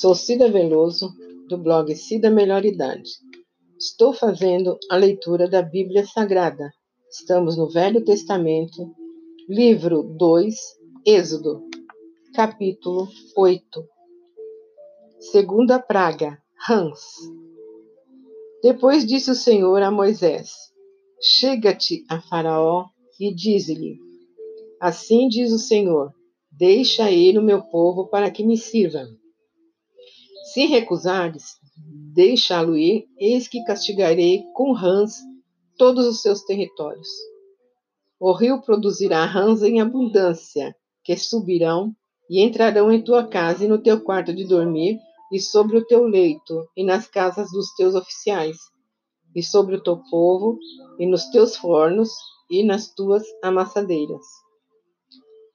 Sou Cida Veloso, do blog Cida Melhor Idade. Estou fazendo a leitura da Bíblia Sagrada. Estamos no Velho Testamento, livro 2, Êxodo, capítulo 8. Segunda praga, rãs. Depois disse o Senhor a Moisés: Chega-te a Faraó e dize-lhe: Assim diz o Senhor: Deixa ir o meu povo para que me sirva. Se recusares, deixá-lo ir, eis que castigarei com rãs todos os seus territórios. O rio produzirá rãs em abundância, que subirão e entrarão em tua casa e no teu quarto de dormir, e sobre o teu leito, e nas casas dos teus oficiais, e sobre o teu povo, e nos teus fornos, e nas tuas amassadeiras.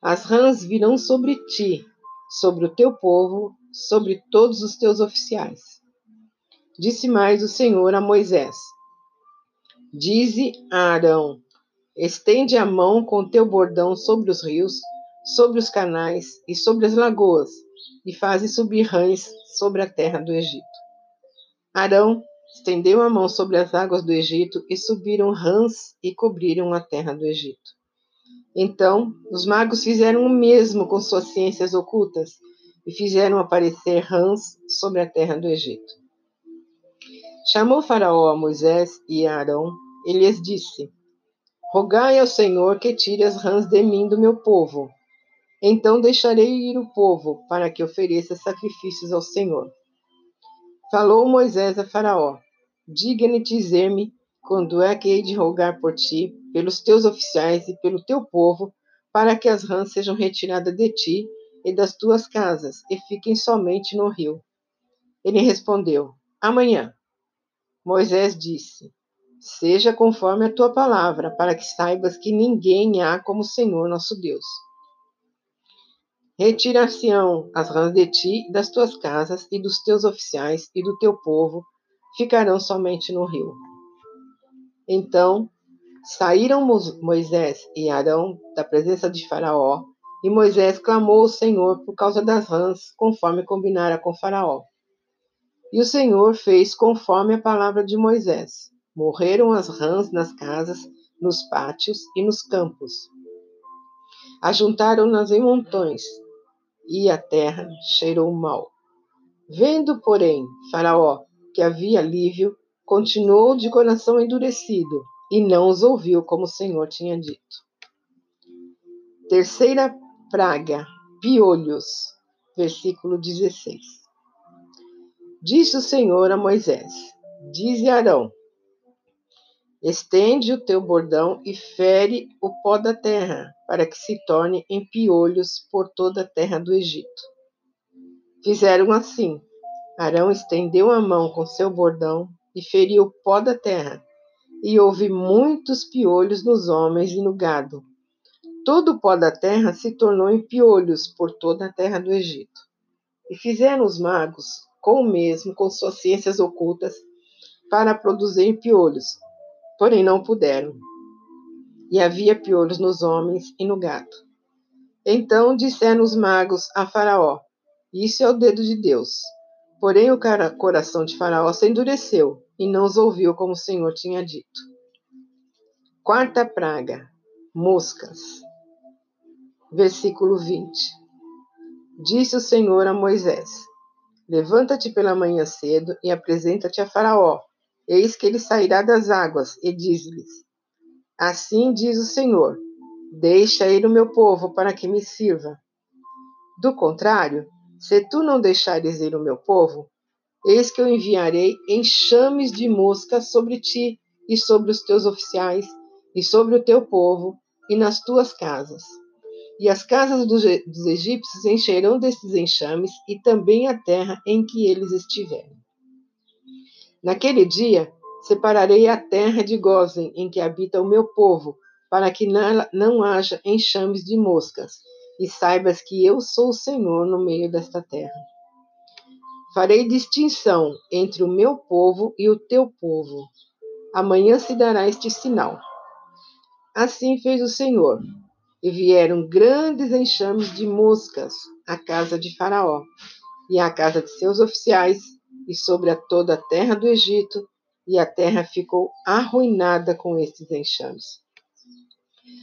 As rãs virão sobre ti, sobre o teu povo, sobre todos os teus oficiais. Disse mais o Senhor a Moisés: Dize a Arão: Estende a mão com teu bordão sobre os rios, sobre os canais e sobre as lagoas, e faze subir rãs sobre a terra do Egito. Arão estendeu a mão sobre as águas do Egito, e subiram rãs e cobriram a terra do Egito. Então, os magos fizeram o mesmo com suas ciências ocultas e fizeram aparecer rãs sobre a terra do Egito. Chamou Faraó a Moisés e a Arão e lhes disse: Rogai ao Senhor que tire as rãs de mim do meu povo. Então deixarei ir o povo para que ofereça sacrifícios ao Senhor. Falou Moisés a Faraó: Diga-lhe dizer-me quando é que hei de rogar por ti, pelos teus oficiais e pelo teu povo, para que as rãs sejam retiradas de ti e das tuas casas, e fiquem somente no rio. Ele respondeu: Amanhã. Moisés disse: Seja conforme a tua palavra, para que saibas que ninguém há como o Senhor nosso Deus. Retirar-se-ão as rãs de ti, das tuas casas e dos teus oficiais e do teu povo, ficarão somente no rio. Então saíram Moisés e Arão da presença de Faraó e Moisés clamou ao Senhor por causa das rãs, conforme combinara com Faraó. E o Senhor fez conforme a palavra de Moisés. Morreram as rãs nas casas, nos pátios e nos campos. Ajuntaram-nas em montões, e a terra cheirou mal. Vendo, porém, Faraó que havia alívio, continuou de coração endurecido e não os ouviu como o Senhor tinha dito. Terceira praga, piolhos. Versículo 16. Disse o Senhor a Moisés: Dize Arão: Estende o teu bordão e fere o pó da terra, para que se torne em piolhos por toda a terra do Egito. Fizeram assim. Arão estendeu a mão com seu bordão e feriu o pó da terra, e houve muitos piolhos nos homens e no gado, Todo o pó da terra se tornou em piolhos por toda a terra do Egito. E fizeram os magos com o mesmo, com suas ciências ocultas, para produzir piolhos, porém não puderam. E havia piolhos nos homens e no gado. Então disseram os magos a Faraó: Isso é o dedo de Deus. Porém o coração de Faraó se endureceu e não os ouviu como o Senhor tinha dito. Quarta praga: moscas. Versículo 20. Disse o Senhor a Moisés: Levanta-te pela manhã cedo e apresenta-te a Faraó. Eis que ele sairá das águas, e diz-lhes: Assim diz o Senhor: Deixa ir o meu povo para que me sirva. Do contrário, se tu não deixares ir o meu povo, eis que eu enviarei enxames de moscas sobre ti e sobre os teus oficiais e sobre o teu povo e nas tuas casas e as casas dos, egípcios encherão desses enxames, e também a terra em que eles estiverem. Naquele dia, separarei a terra de Gozen, em que habita o meu povo, para que não haja enxames de moscas, e saibas que eu sou o Senhor no meio desta terra. Farei distinção entre o meu povo e o teu povo. Amanhã se dará este sinal. Assim fez o Senhor e vieram grandes enxames de moscas à casa de Faraó, e à casa de seus oficiais, e sobre a toda a terra do Egito, e a terra ficou arruinada com estes enxames.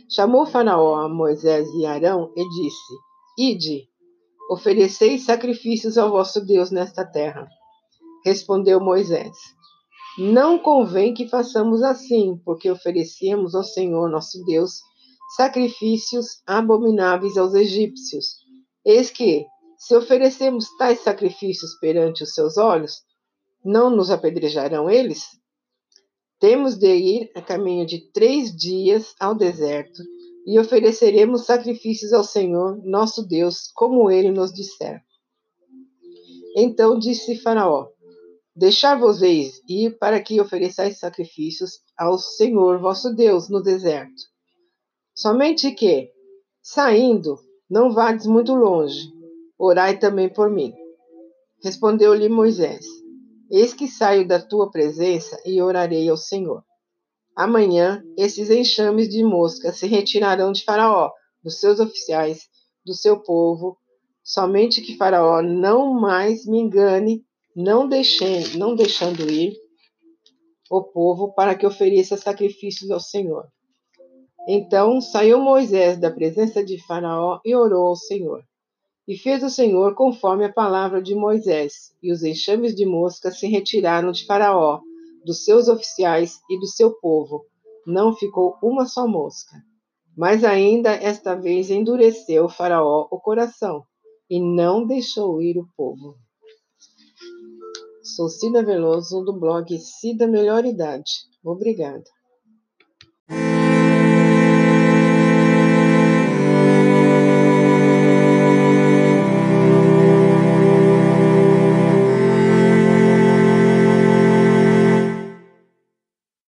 Chamou Faraó a Moisés e Arão e disse: Ide, ofereceis sacrifícios ao vosso Deus nesta terra. Respondeu Moisés: Não convém que façamos assim, porque oferecemos ao Senhor nosso Deus sacrifícios abomináveis aos egípcios. Eis que, se oferecemos tais sacrifícios perante os seus olhos, não nos apedrejarão eles? Temos de ir a caminho de três dias ao deserto e ofereceremos sacrifícios ao Senhor, nosso Deus, como ele nos disser. Então disse Faraó: Deixar-vos-eis ir para que ofereçais sacrifícios ao Senhor vosso Deus no deserto. Somente que, saindo, não vades muito longe, orai também por mim. Respondeu-lhe Moisés: Eis que saio da tua presença e orarei ao Senhor. Amanhã esses enxames de moscas se retirarão de Faraó, dos seus oficiais, do seu povo, somente que Faraó não mais me engane, não, deixe, não deixando ir o povo para que ofereça sacrifícios ao Senhor. Então saiu Moisés da presença de Faraó e orou ao Senhor. E fez o Senhor conforme a palavra de Moisés, e os enxames de moscas se retiraram de Faraó, dos seus oficiais e do seu povo. Não ficou uma só mosca. Mas ainda esta vez endureceu Faraó o coração, e não deixou ir o povo. Sou Cida Veloso, do blog Cida Melhor Idade. Obrigada.